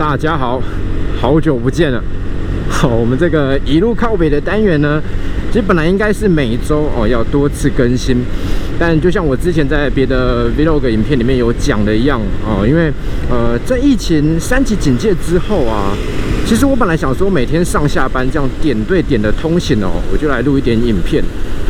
大家好，好久不见了。好，我们这个一路靠北的单元呢，其实本来应该是每周哦要多次更新，但就像我之前在别的 vlog 影片里面有讲的一样哦，因为呃在疫情三级警戒之后啊，其实我本来想说每天上下班这样点对点的通行哦，我就来录一点影片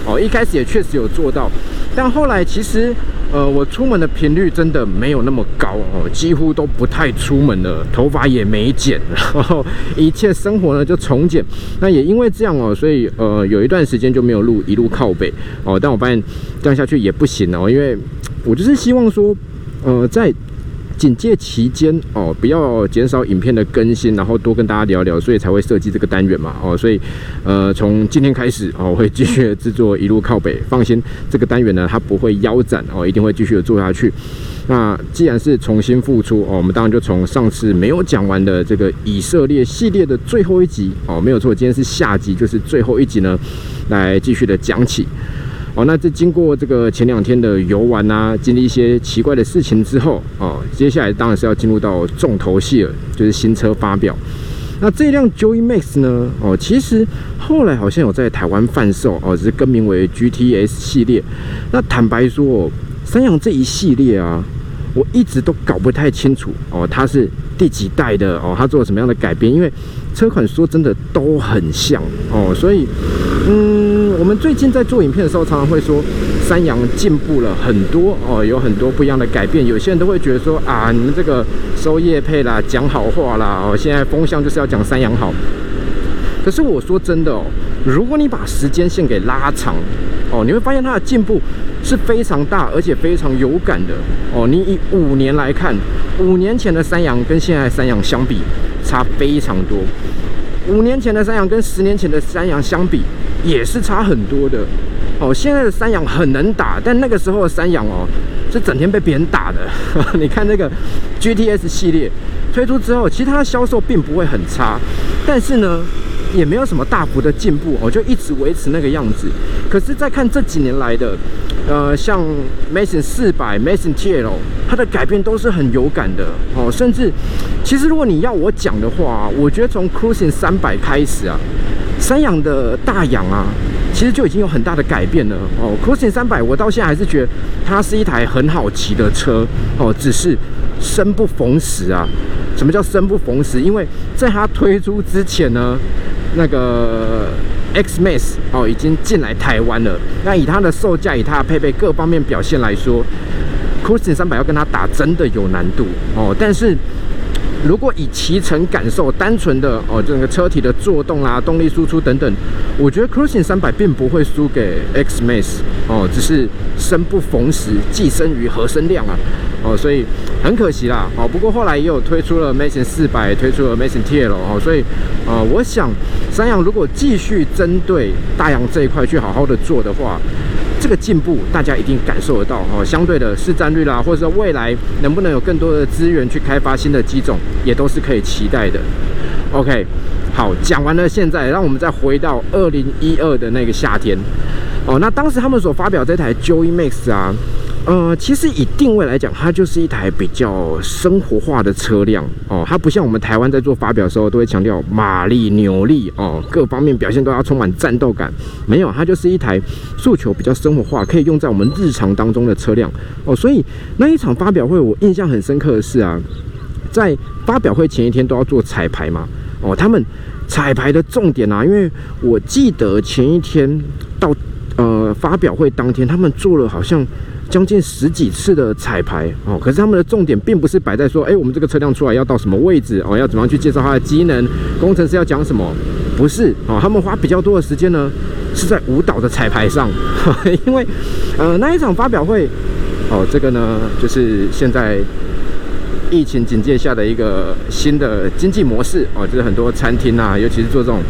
哦，一开始也确实有做到，但后来其实。呃，我出门的频率真的没有那么高哦，几乎都不太出门了，头发也没剪，然 后一切生活呢就重剪。那也因为这样哦，所以呃有一段时间就没有录一路靠北哦，但我发现这样下去也不行哦，因为我就是希望说，呃在。警戒期间哦，不要减少影片的更新，然后多跟大家聊聊，所以才会设计这个单元嘛哦，所以呃，从今天开始哦，会继续制作一路靠北，放心，这个单元呢它不会腰斩哦，一定会继续的做下去。那既然是重新复出哦，我们当然就从上次没有讲完的这个以色列系列的最后一集哦，没有错，今天是下集，就是最后一集呢，来继续的讲起。哦，那这经过这个前两天的游玩啊，经历一些奇怪的事情之后，哦，接下来当然是要进入到重头戏了，就是新车发表。那这辆 Joy Max 呢，哦，其实后来好像有在台湾贩售，哦，只是更名为 GTS 系列。那坦白说，三洋这一系列啊，我一直都搞不太清楚，哦，它是第几代的，哦，它做了什么样的改变？因为车款说真的都很像，哦，所以，嗯。我们最近在做影片的时候，常常会说三洋进步了很多哦，有很多不一样的改变。有些人都会觉得说啊，你们这个收业配啦，讲好话啦哦，现在风向就是要讲三洋好。可是我说真的哦，如果你把时间线给拉长哦，你会发现它的进步是非常大，而且非常有感的哦。你以五年来看，五年前的三洋跟现在三洋相比，差非常多。五年前的山羊跟十年前的山羊相比。也是差很多的哦。现在的山羊很能打，但那个时候的山羊哦，是整天被别人打的。你看那个 GTS 系列推出之后，其实它的销售并不会很差，但是呢，也没有什么大幅的进步哦，就一直维持那个样子。可是再看这几年来的，呃，像 Mason 四百、Mason TL，它的改变都是很有感的哦。甚至，其实如果你要我讲的话，我觉得从 Cruising 三百开始啊。三洋的大洋啊，其实就已经有很大的改变了哦。Cruising 三百，我到现在还是觉得它是一台很好骑的车哦，只是生不逢时啊。什么叫生不逢时？因为在它推出之前呢，那个 X Max 哦已经进来台湾了。那以它的售价，以它的配备各方面表现来说，Cruising 三百要跟它打真的有难度哦。但是如果以骑乘感受，单纯的哦，整个车体的作动啊、动力输出等等，我觉得 Cruising 三百并不会输给 X Max 哦，只是生不逢时，寄生于合生量啊，哦，所以很可惜啦，哦，不过后来也有推出了 Mason 四百，推出了 Mason TL 哦，所以呃，我想三洋如果继续针对大洋这一块去好好的做的话。这个进步大家一定感受得到哦，相对的市占率啦，或者说未来能不能有更多的资源去开发新的机种，也都是可以期待的。OK，好，讲完了，现在让我们再回到二零一二的那个夏天哦，那当时他们所发表这台 Joy Max 啊。呃，其实以定位来讲，它就是一台比较生活化的车辆哦。它不像我们台湾在做发表的时候都会强调马力、扭力哦，各方面表现都要充满战斗感。没有，它就是一台诉求比较生活化，可以用在我们日常当中的车辆哦。所以那一场发表会，我印象很深刻的是啊，在发表会前一天都要做彩排嘛哦。他们彩排的重点啊，因为我记得前一天到呃发表会当天，他们做了好像。将近十几次的彩排哦，可是他们的重点并不是摆在说，哎，我们这个车辆出来要到什么位置哦，要怎么样去介绍它的机能，工程师要讲什么，不是哦，他们花比较多的时间呢，是在舞蹈的彩排上，因为呃那一场发表会哦，这个呢就是现在。疫情警戒下的一个新的经济模式哦，就是很多餐厅啊，尤其是做这种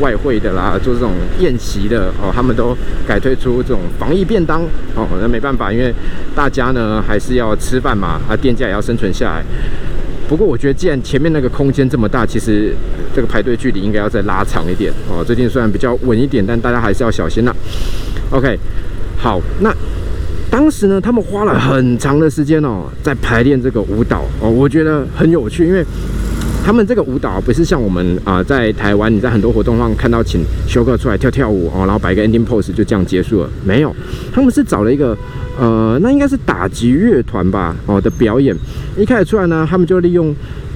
外汇的啦，做这种宴席的哦，他们都改推出这种防疫便当哦。那没办法，因为大家呢还是要吃饭嘛，啊，店家也要生存下来。不过我觉得，既然前面那个空间这么大，其实这个排队距离应该要再拉长一点哦。最近虽然比较稳一点，但大家还是要小心啦。OK，好，那。当时呢，他们花了很长的时间哦，在排练这个舞蹈哦，我觉得很有趣，因为他们这个舞蹈不是像我们啊，在台湾你在很多活动上看到请休克出来跳跳舞哦，然后摆个 ending pose 就这样结束了，没有，他们是找了一个呃，那应该是打击乐团吧哦的表演，一开始出来呢，他们就利用。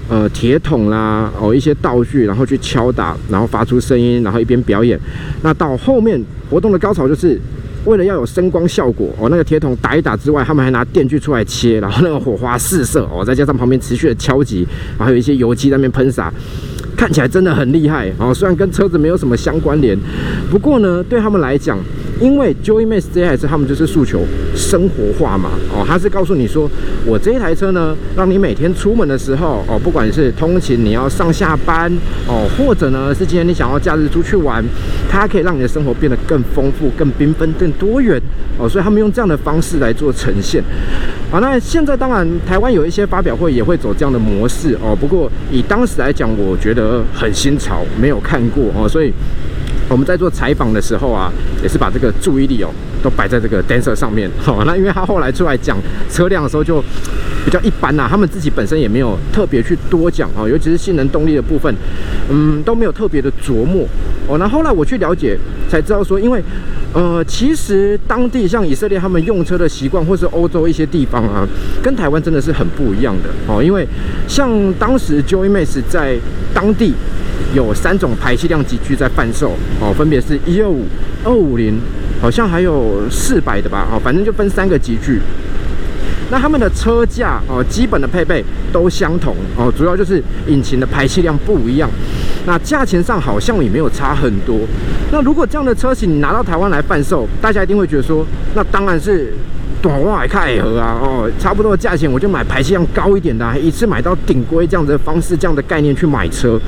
呃，铁桶啦，哦，一些道具，然后去敲打，然后发出声音，然后一边表演。那到后面活动的高潮，就是为了要有声光效果哦，那个铁桶打一打之外，他们还拿电锯出来切，然后那个火花四射哦，再加上旁边持续的敲击，然后还有一些油漆在那边喷洒。看起来真的很厉害哦，虽然跟车子没有什么相关联，不过呢，对他们来讲，因为 Joy Max 这台车，他们就是诉求生活化嘛哦，他是告诉你说，我这一台车呢，让你每天出门的时候哦，不管是通勤，你要上下班哦，或者呢是今天你想要假日出去玩，它可以让你的生活变得更丰富、更缤纷、更多元哦，所以他们用这样的方式来做呈现。好，那现在当然台湾有一些发表会也会走这样的模式哦，不过以当时来讲，我觉得很新潮，没有看过哦，所以我们在做采访的时候啊，也是把这个注意力哦都摆在这个 Dancer 上面。好，那因为他后来出来讲车辆的时候就比较一般啦，他们自己本身也没有特别去多讲哦，尤其是性能动力的部分，嗯，都没有特别的琢磨哦。那后来我去了解才知道说，因为。呃，其实当地像以色列他们用车的习惯，或是欧洲一些地方啊，跟台湾真的是很不一样的哦。因为像当时 Joy Max 在当地有三种排气量级距在贩售哦，分别是一二五、二五零，好像还有四百的吧，哦，反正就分三个级距。那他们的车架哦，基本的配备都相同哦，主要就是引擎的排气量不一样。那价钱上好像也没有差很多。那如果这样的车型你拿到台湾来贩售，大家一定会觉得说，那当然是短外开合啊，哦，差不多的价钱我就买排气量高一点的，一次买到顶规这样的方式，这样的概念去买车。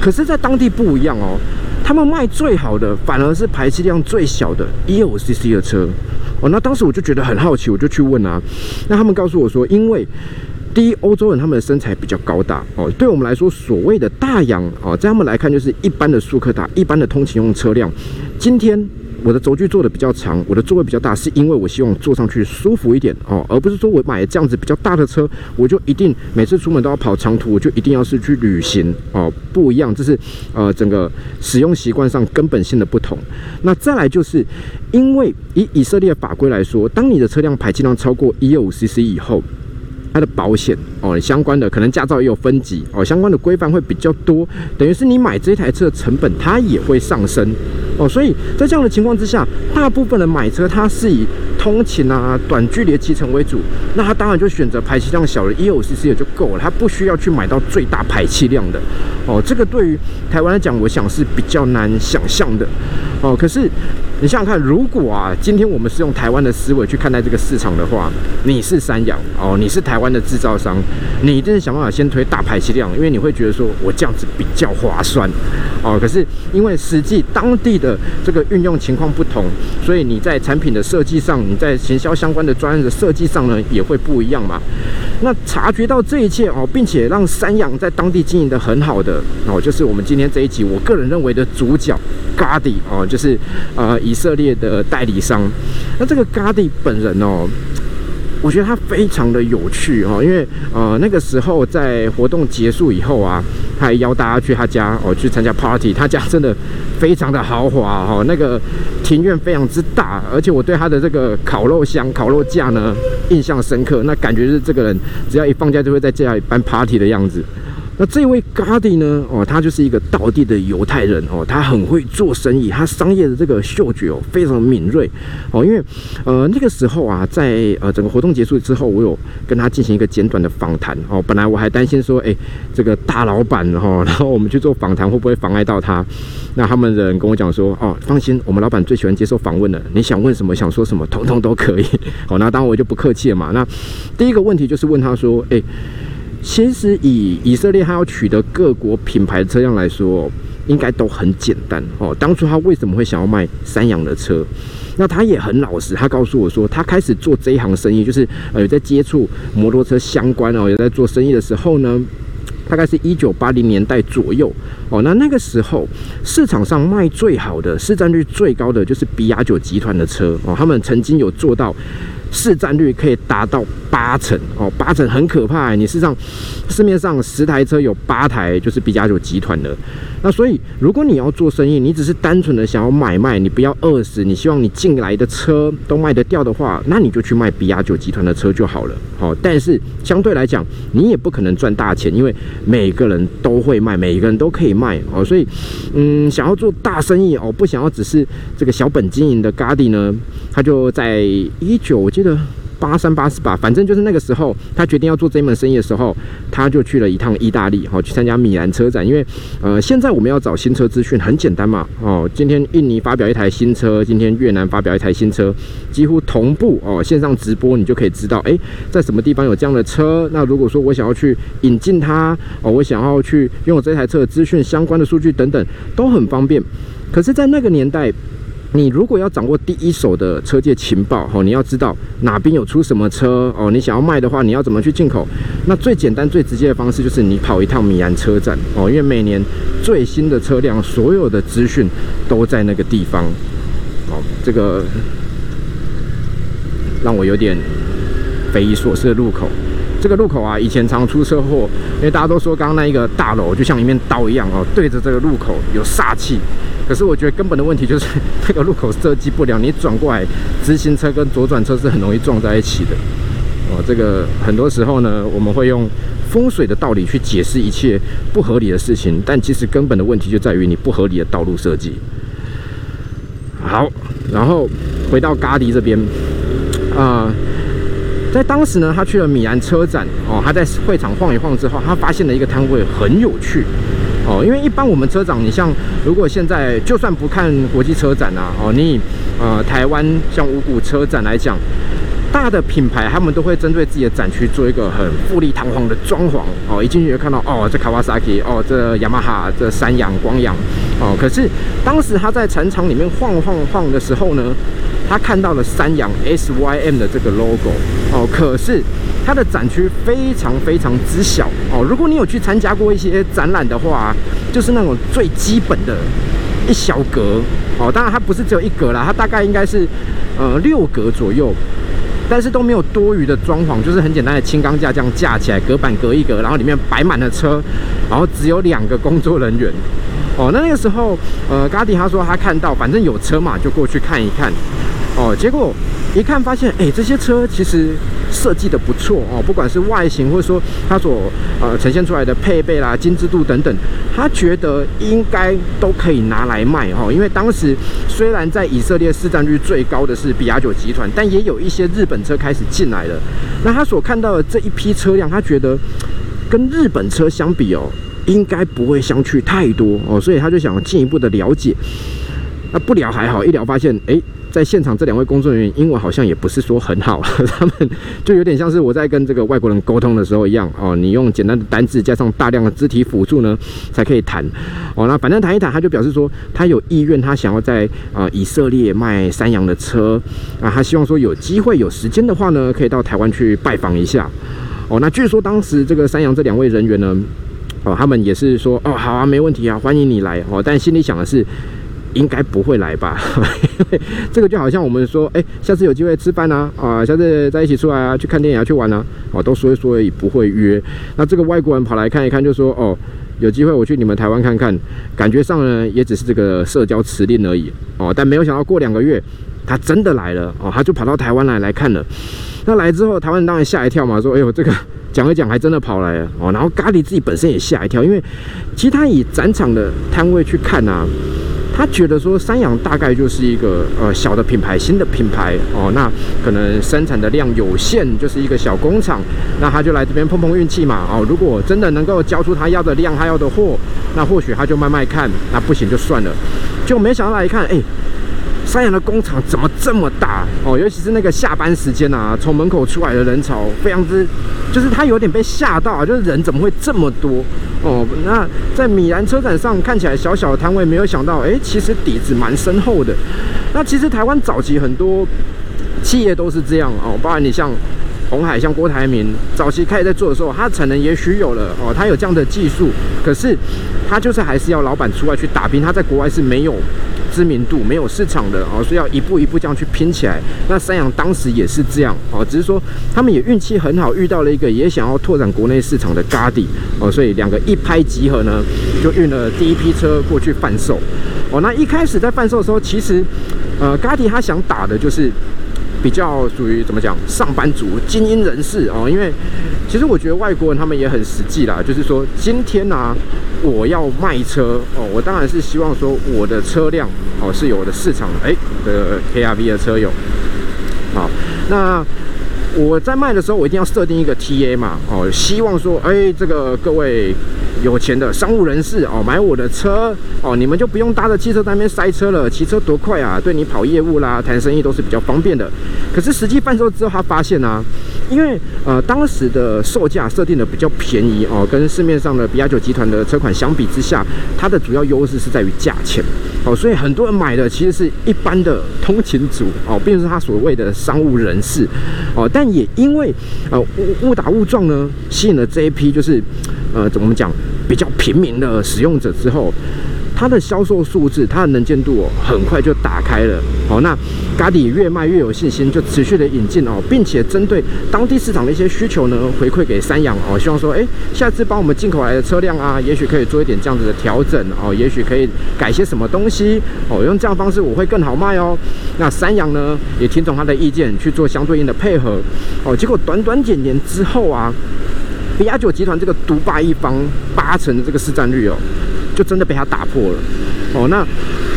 可是，在当地不一样哦，他们卖最好的反而是排气量最小的 1.5cc 的车。哦，那当时我就觉得很好奇，我就去问啊。那他们告诉我说，因为第一，欧洲人他们的身材比较高大哦，对我们来说，所谓的大洋哦，在他们来看就是一般的速克达，一般的通勤用车辆。今天。我的轴距做的比较长，我的座位比较大，是因为我希望坐上去舒服一点哦，而不是说我买这样子比较大的车，我就一定每次出门都要跑长途，我就一定要是去旅行哦，不一样，这是呃整个使用习惯上根本性的不同。那再来就是，因为以以色列法规来说，当你的车辆排气量超过一二五 CC 以后，它的保险哦，相关的可能驾照也有分级哦，相关的规范会比较多，等于是你买这台车的成本它也会上升哦，所以在这样的情况之下，大部分的买车它是以通勤啊、短距离的骑乘为主，那他当然就选择排气量小的 EOCC 也就够了，他不需要去买到最大排气量的哦。这个对于台湾来讲，我想是比较难想象的哦。可是你想想看，如果啊，今天我们是用台湾的思维去看待这个市场的话，你是三洋哦，你是台湾的制造商，你一定是想办法先推大排气量，因为你会觉得说我这样子比较划算哦。可是因为实际当地的这个运用情况不同，所以你在产品的设计上。你在行销相关的专业的设计上呢，也会不一样嘛？那察觉到这一切哦，并且让山羊在当地经营的很好的哦，就是我们今天这一集我个人认为的主角 Gadi 哦，就是呃以色列的代理商。那这个 Gadi 本人哦。我觉得他非常的有趣哦，因为呃那个时候在活动结束以后啊，他还邀大家去他家哦去参加 party，他家真的非常的豪华哈，那个庭院非常之大，而且我对他的这个烤肉箱、烤肉架呢印象深刻，那感觉是这个人只要一放假就会在家里办 party 的样子。那这位 Gadi 呢？哦，他就是一个道地的犹太人哦，他很会做生意，他商业的这个嗅觉哦非常敏锐哦。因为呃那个时候啊，在呃整个活动结束之后，我有跟他进行一个简短的访谈哦。本来我还担心说，哎，这个大老板哈，然后我们去做访谈会不会妨碍到他？那他们人跟我讲说，哦，放心，我们老板最喜欢接受访问了，你想问什么，想说什么，统统都可以。好，那当然我就不客气了嘛。那第一个问题就是问他说，哎。其实以以色列他要取得各国品牌车辆来说，应该都很简单哦。当初他为什么会想要卖三洋的车？那他也很老实，他告诉我说，他开始做这一行生意，就是呃在接触摩托车相关哦，也在做生意的时候呢，大概是一九八零年代左右哦。那那个时候市场上卖最好的、市占率最高的就是比亚九集团的车哦，他们曾经有做到。市占率可以达到八成哦，八成很可怕。你事实上市面上十台车有八台就是比加九集团的。那所以如果你要做生意，你只是单纯的想要买卖，你不要饿死，你希望你进来的车都卖得掉的话，那你就去卖比亚九集团的车就好了。好，但是相对来讲，你也不可能赚大钱，因为每个人都会卖，每一个人都可以卖哦。所以，嗯，想要做大生意哦，不想要只是这个小本经营的 gady 呢，他就在一九，我记得。八三八四吧，反正就是那个时候，他决定要做这一门生意的时候，他就去了一趟意大利，好去参加米兰车展。因为，呃，现在我们要找新车资讯很简单嘛，哦，今天印尼发表一台新车，今天越南发表一台新车，几乎同步哦，线上直播你就可以知道，哎，在什么地方有这样的车。那如果说我想要去引进它，哦，我想要去拥有这台车的资讯相关的数据等等，都很方便。可是，在那个年代。你如果要掌握第一手的车界情报，哦，你要知道哪边有出什么车，哦，你想要卖的话，你要怎么去进口？那最简单、最直接的方式就是你跑一趟米兰车站，哦，因为每年最新的车辆，所有的资讯都在那个地方。哦，这个让我有点匪夷所思的路口。这个路口啊，以前常出车祸，因为大家都说刚刚那一个大楼就像一面刀一样哦，对着这个路口有煞气。可是我觉得根本的问题就是 这个路口设计不良，你转过来，直行车跟左转车是很容易撞在一起的。哦，这个很多时候呢，我们会用风水的道理去解释一切不合理的事情，但其实根本的问题就在于你不合理的道路设计。好，然后回到咖迪这边，啊。在当时呢，他去了米兰车展哦，他在会场晃一晃之后，他发现了一个摊位很有趣哦。因为一般我们车长，你像如果现在就算不看国际车展啊，哦，你呃台湾像五谷车展来讲，大的品牌他们都会针对自己的展区做一个很富丽堂皇的装潢哦。一进去就看到哦，这卡瓦萨 i 哦，这雅马哈，这三洋、光阳哦。可是当时他在展场里面晃晃晃的时候呢？他看到了三洋 SYM 的这个 logo 哦，可是它的展区非常非常之小哦。如果你有去参加过一些展览的话，就是那种最基本的一小格哦。当然它不是只有一格啦，它大概应该是呃六格左右，但是都没有多余的装潢，就是很简单的轻钢架这样架起来，隔板隔一格，然后里面摆满了车，然后只有两个工作人员哦。那那个时候呃，嘎迪他说他看到反正有车嘛，就过去看一看。哦，结果一看发现，哎，这些车其实设计的不错哦，不管是外形或者说它所呃呈现出来的配备啦、精致度等等，他觉得应该都可以拿来卖哦。因为当时虽然在以色列市占率最高的是比亚九集团，但也有一些日本车开始进来了。那他所看到的这一批车辆，他觉得跟日本车相比哦，应该不会相去太多哦，所以他就想进一步的了解。那不聊还好，一聊发现，哎。在现场这两位工作人员英文好像也不是说很好，他们就有点像是我在跟这个外国人沟通的时候一样哦。你用简单的单字加上大量的肢体辅助呢，才可以谈哦。那反正谈一谈，他就表示说他有意愿，他想要在啊以色列卖山羊的车啊，他希望说有机会有时间的话呢，可以到台湾去拜访一下哦。那据说当时这个山羊这两位人员呢，哦，他们也是说哦好啊，没问题啊，欢迎你来哦。但心里想的是。应该不会来吧？因为这个就好像我们说，哎，下次有机会吃饭啊，啊，下次在一起出来啊，去看电影啊，去玩啊，哦，都说一说而已，不会约。那这个外国人跑来看一看，就说，哦，有机会我去你们台湾看看，感觉上呢也只是这个社交辞令而已，哦，但没有想到过两个月，他真的来了，哦，他就跑到台湾来来看了。那来之后，台湾当然吓一跳嘛，说，哎呦，这个讲一讲还真的跑来了，哦，然后咖喱自己本身也吓一跳，因为其实他以展场的摊位去看啊。他觉得说三洋大概就是一个呃小的品牌，新的品牌哦，那可能生产的量有限，就是一个小工厂，那他就来这边碰碰运气嘛哦。如果真的能够交出他要的量，他要的货，那或许他就卖卖看，那不行就算了。就没想到来一看，哎。三洋的工厂怎么这么大哦？尤其是那个下班时间啊，从门口出来的人潮非常之，就是他有点被吓到啊，就是人怎么会这么多哦？那在米兰车展上看起来小小的摊位，没有想到，哎，其实底子蛮深厚的。那其实台湾早期很多企业都是这样哦，包含你像红海、像郭台铭，早期开始在做的时候，他产能也许有了哦，他有这样的技术，可是他就是还是要老板出来去打拼，他在国外是没有。知名度、没有市场的哦，所以要一步一步这样去拼起来。那三洋当时也是这样哦，只是说他们也运气很好，遇到了一个也想要拓展国内市场的 Gadi 哦，所以两个一拍即合呢，就运了第一批车过去贩售哦。那一开始在贩售的时候，其实呃，Gadi 他想打的就是。比较属于怎么讲，上班族、精英人士哦，因为其实我觉得外国人他们也很实际啦，就是说今天呢，我要卖车哦，我当然是希望说我的车辆哦是有我的市场哎的 KRV 的车友，好，那。我在卖的时候，我一定要设定一个 TA 嘛，哦，希望说，哎，这个各位有钱的商务人士哦，买我的车哦，你们就不用搭着汽车在那边塞车了，骑车多快啊，对你跑业务啦、谈生意都是比较方便的。可是实际贩售之后，他发现呢，因为呃当时的售价设定的比较便宜哦，跟市面上的比亚九集团的车款相比之下，它的主要优势是在于价钱哦，所以很多人买的其实是一般的通勤族哦，并不是他所谓的商务人士哦，但也因为呃误误打误撞呢，吸引了这一批就是呃怎么讲比较平民的使用者之后。它的销售数字，它的能见度哦，很快就打开了。好，那咖喱越卖越有信心，就持续的引进哦，并且针对当地市场的一些需求呢，回馈给三洋哦，希望说，哎，下次帮我们进口来的车辆啊，也许可以做一点这样子的调整哦，也许可以改些什么东西哦，用这样方式我会更好卖哦。那三洋呢，也听从他的意见去做相对应的配合哦，结果短短几年之后啊，比亚九集团这个独霸一方八成的这个市占率哦。就真的被他打破了哦。那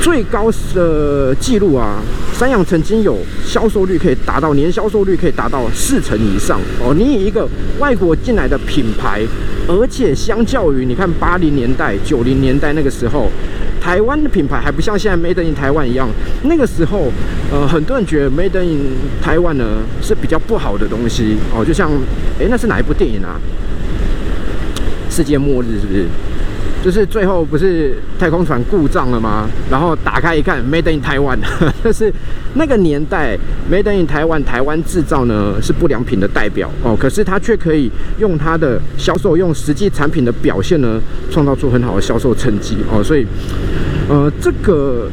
最高的记录啊，三洋曾经有销售率可以达到年销售率可以达到四成以上哦。你以一个外国进来的品牌，而且相较于你看八零年代、九零年代那个时候，台湾的品牌还不像现在 Made in 台湾一样。那个时候，呃，很多人觉得 Made in 台湾呢是比较不好的东西哦。就像，哎，那是哪一部电影啊？世界末日是不是？就是最后不是太空船故障了吗？然后打开一看，Made in Taiwan，就是那个年代 Made in Taiwan 台湾制造呢是不良品的代表哦。可是它却可以用它的销售，用实际产品的表现呢，创造出很好的销售成绩哦。所以，呃，这个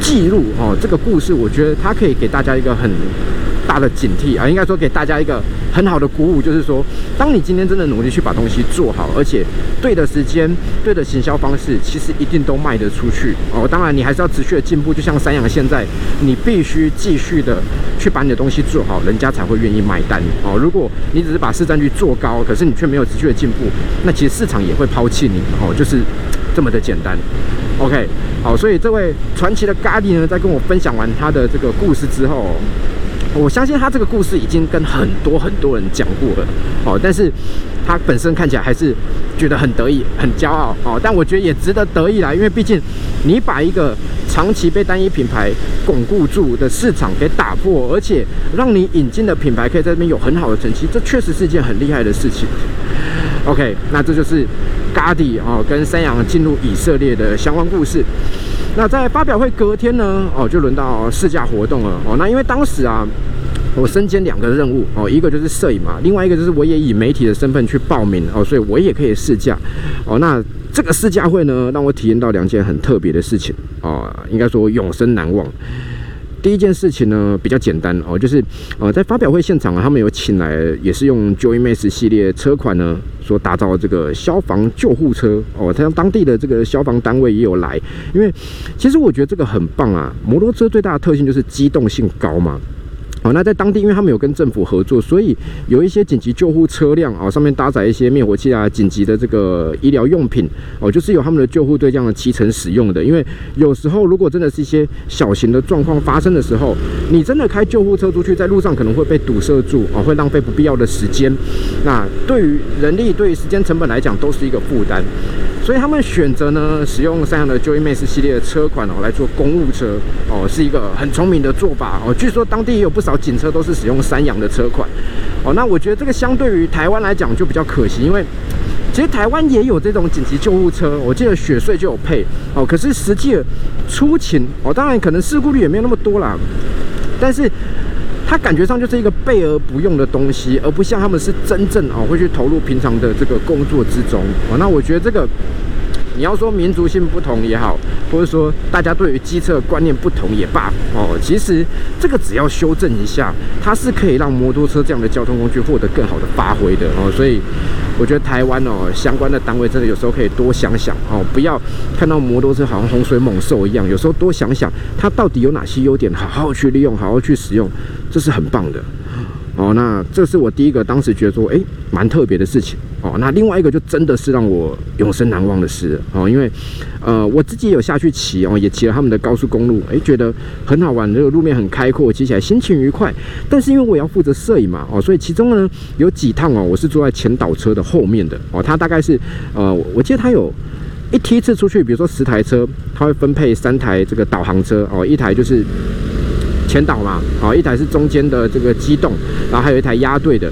记录哦，这个故事，我觉得它可以给大家一个很大的警惕啊，应该说给大家一个。很好的鼓舞，就是说，当你今天真的努力去把东西做好，而且对的时间、对的行销方式，其实一定都卖得出去哦。当然，你还是要持续的进步，就像三洋现在，你必须继续的去把你的东西做好，人家才会愿意买单哦。如果你只是把市占率做高，可是你却没有持续的进步，那其实市场也会抛弃你哦，就是这么的简单。OK，好，所以这位传奇的咖喱呢，在跟我分享完他的这个故事之后。我相信他这个故事已经跟很多很多人讲过了，哦，但是他本身看起来还是觉得很得意、很骄傲，哦，但我觉得也值得得意啦，因为毕竟你把一个长期被单一品牌巩固住的市场给打破，而且让你引进的品牌可以在这边有很好的成绩，这确实是一件很厉害的事情。OK，那这就是咖迪哦跟三洋进入以色列的相关故事。那在发表会隔天呢，哦，就轮到试驾活动了，哦，那因为当时啊，我身兼两个任务，哦，一个就是摄影嘛，另外一个就是我也以媒体的身份去报名，哦，所以我也可以试驾，哦，那这个试驾会呢，让我体验到两件很特别的事情，哦，应该说永生难忘。第一件事情呢比较简单哦，就是呃在发表会现场啊，他们有请来也是用 Joy Max 系列车款呢所打造这个消防救护车哦，他当地的这个消防单位也有来，因为其实我觉得这个很棒啊，摩托车最大的特性就是机动性高嘛。哦，那在当地，因为他们有跟政府合作，所以有一些紧急救护车辆啊，上面搭载一些灭火器啊、紧急的这个医疗用品哦，就是有他们的救护队这样的骑乘使用的。因为有时候如果真的是一些小型的状况发生的时候，你真的开救护车出去，在路上可能会被堵塞住啊，会浪费不必要的时间。那对于人力、对于时间成本来讲，都是一个负担。所以他们选择呢，使用三洋的 Joy Max 系列的车款哦，来做公务车哦，是一个很聪明的做法哦。据说当地也有不少警车都是使用三洋的车款哦。那我觉得这个相对于台湾来讲就比较可惜，因为其实台湾也有这种紧急救护车，我记得雪穗就有配哦。可是实际出勤哦，当然可能事故率也没有那么多啦，但是。它感觉上就是一个备而不用的东西，而不像他们是真正啊会去投入平常的这个工作之中哦。那我觉得这个你要说民族性不同也好，或者说大家对于机车的观念不同也罢，哦，其实这个只要修正一下，它是可以让摩托车这样的交通工具获得更好的发挥的哦。所以我觉得台湾哦相关的单位真的有时候可以多想想哦，不要看到摩托车好像洪水猛兽一样，有时候多想想它到底有哪些优点，好好去利用，好好去使用，这是很棒的。哦，那这是我第一个当时觉得说，哎，蛮特别的事情。哦，那另外一个就真的是让我永生难忘的事哦，因为，呃，我自己有下去骑哦，也骑了他们的高速公路，哎，觉得很好玩，这个路面很开阔，骑起来心情愉快。但是因为我要负责摄影嘛，哦，所以其中呢有几趟哦，我是坐在前导车的后面的哦，它大概是，呃，我记得它有一梯次出去，比如说十台车，它会分配三台这个导航车哦，一台就是。前导嘛，好，一台是中间的这个机动，然后还有一台压队的。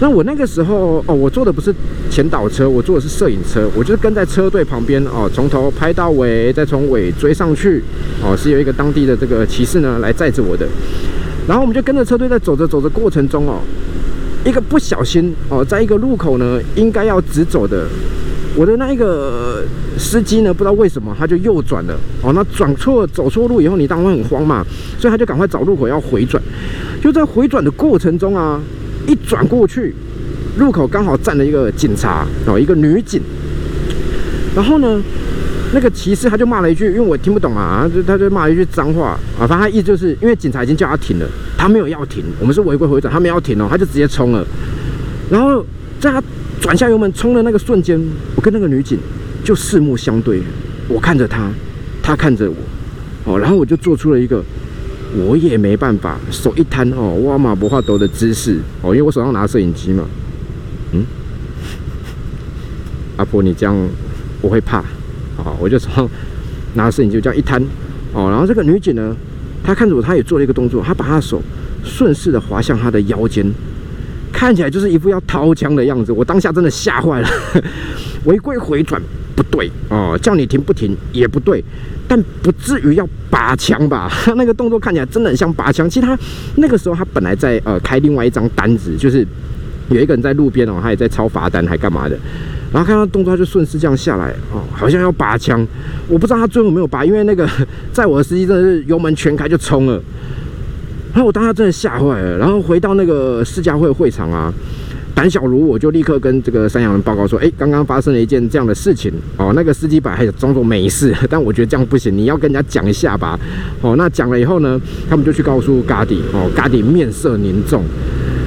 那我那个时候哦，我坐的不是前导车，我坐的是摄影车，我就是跟在车队旁边哦，从头拍到尾，再从尾追上去哦，是有一个当地的这个骑士呢来载着我的。然后我们就跟着车队在走着走着过程中哦，一个不小心哦，在一个路口呢，应该要直走的。我的那一个司机呢，不知道为什么他就右转了哦。那转错走错路以后，你当然会很慌嘛，所以他就赶快找路口要回转。就在回转的过程中啊，一转过去，路口刚好站了一个警察哦，一个女警。然后呢，那个骑士他就骂了一句，因为我听不懂啊，就他就骂了一句脏话啊。反正他意思就是因为警察已经叫他停了，他没有要停，我们是违规回转，他没有要停哦，他就直接冲了。然后在他。转下油门冲的那个瞬间，我跟那个女警就四目相对，我看着她，她看着我，哦，然后我就做出了一个我也没办法，手一摊哦，挖马不画斗的姿势。哦，因为我手上拿摄影机嘛，嗯，阿婆你这样我会怕，哦，我就说拿摄影机这样一摊。哦，然后这个女警呢，她看着我，她也做了一个动作，她把她的手顺势的滑向她的腰间。看起来就是一副要掏枪的样子，我当下真的吓坏了。违规回转不对哦，叫你停不停也不对，但不至于要拔枪吧？他 那个动作看起来真的很像拔枪。其实他那个时候他本来在呃开另外一张单子，就是有一个人在路边哦，他也在抄罚单还干嘛的。然后看到动作他就顺势这样下来哦，好像要拔枪。我不知道他最后没有拔，因为那个 在我的司机真的是油门全开就冲了。然后我当时真的吓坏了，然后回到那个世家会会场啊，胆小如我就立刻跟这个山羊人报告说：“哎，刚刚发生了一件这样的事情哦。”那个司机本来还装作没事，但我觉得这样不行，你要跟人家讲一下吧。哦，那讲了以后呢，他们就去告诉嘎迪哦，嘎迪面色凝重，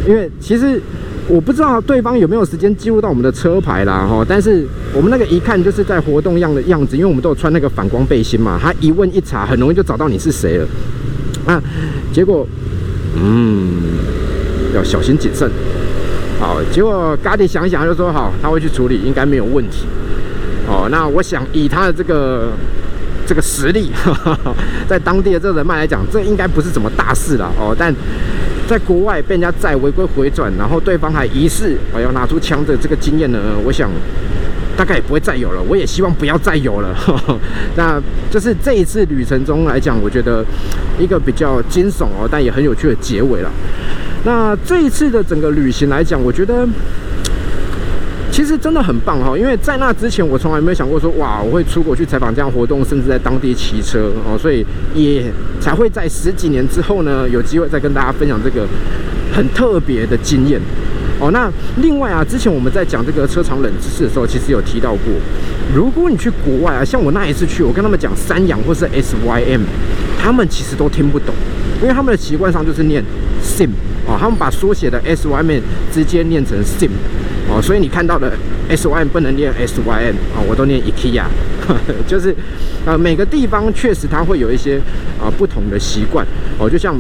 因为其实我不知道对方有没有时间记录到我们的车牌啦哈，但是我们那个一看就是在活动样的样子，因为我们都有穿那个反光背心嘛，他一问一查，很容易就找到你是谁了。啊，结果，嗯，要小心谨慎。好，结果嘎迪想一想就说好，他会去处理，应该没有问题。哦，那我想以他的这个这个实力，在当地的这个人脉来讲，这应该不是什么大事了。哦，但在国外被人家再违规回转，然后对方还疑似我要拿出枪的这个经验呢，我想。大概也不会再有了，我也希望不要再有了。那就是这一次旅程中来讲，我觉得一个比较惊悚哦，但也很有趣的结尾了。那这一次的整个旅行来讲，我觉得其实真的很棒哈，因为在那之前我从来没有想过说哇，我会出国去采访这样活动，甚至在当地骑车哦，所以也才会在十几年之后呢，有机会再跟大家分享这个很特别的经验。哦，那另外啊，之前我们在讲这个车厂冷知识的时候，其实有提到过，如果你去国外啊，像我那一次去，我跟他们讲三洋或是 S Y M，他们其实都听不懂，因为他们的习惯上就是念 Sim 哦，他们把缩写的 S Y M 直接念成 Sim 哦，所以你看到的 S Y M 不能念 S Y M 啊，我都念 IKEA，就是呃每个地方确实它会有一些啊不同的习惯哦，就像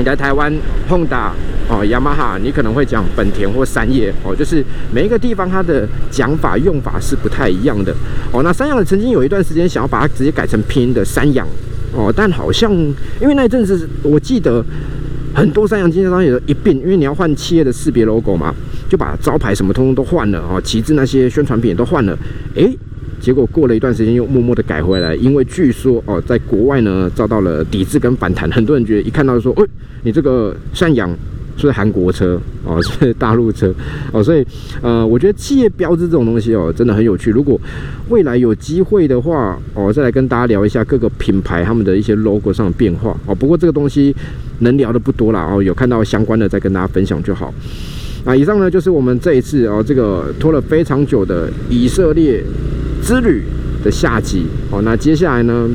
你在台湾 Honda。哦，雅马哈，你可能会讲本田或三叶哦，就是每一个地方它的讲法用法是不太一样的哦。那三洋曾经有一段时间想要把它直接改成拼音的三洋哦，但好像因为那一阵子我记得很多三洋经销商也一并，因为你要换企业的识别 logo 嘛，就把招牌什么通通都换了哦，旗帜那些宣传品也都换了。诶，结果过了一段时间又默默的改回来，因为据说哦，在国外呢遭到了抵制跟反弹，很多人觉得一看到说，哎，你这个赡养。是韩国车哦，是大陆车哦，所以呃，我觉得企业标志这种东西哦，真的很有趣。如果未来有机会的话哦，再来跟大家聊一下各个品牌他们的一些 logo 上的变化哦。不过这个东西能聊的不多了哦，有看到相关的再跟大家分享就好。那以上呢就是我们这一次哦，这个拖了非常久的以色列之旅的下集哦。那接下来呢？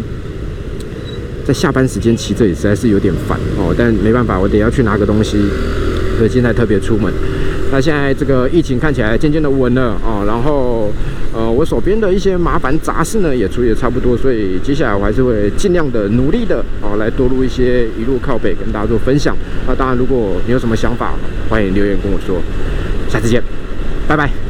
在下班时间骑这里实在是有点烦哦，但没办法，我得要去拿个东西，所以现在特别出门。那现在这个疫情看起来渐渐的稳了哦，然后呃，我手边的一些麻烦杂事呢也处理的差不多，所以接下来我还是会尽量的努力的哦，来多录一些一路靠北跟大家做分享。那当然，如果你有什么想法，欢迎留言跟我说。下次见，拜拜。